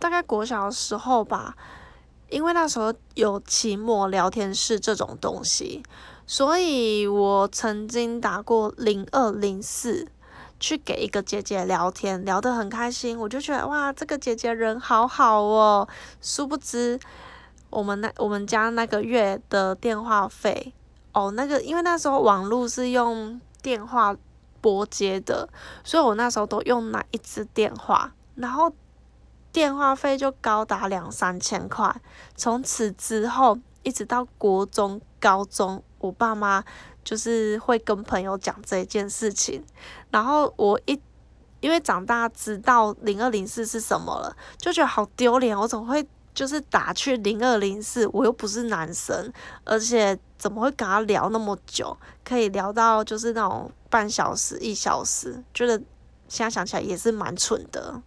大概国小的时候吧，因为那时候有期末聊天室这种东西，所以我曾经打过零二零四。去给一个姐姐聊天，聊得很开心，我就觉得哇，这个姐姐人好好哦。殊不知，我们那我们家那个月的电话费，哦，那个因为那时候网络是用电话拨接的，所以我那时候都用那一支电话，然后电话费就高达两三千块。从此之后，一直到国中、高中，我爸妈。就是会跟朋友讲这件事情，然后我一因为长大知道零二零四是什么了，就觉得好丢脸。我怎么会就是打去零二零四？我又不是男生，而且怎么会跟他聊那么久？可以聊到就是那种半小时、一小时，觉得现在想起来也是蛮蠢的。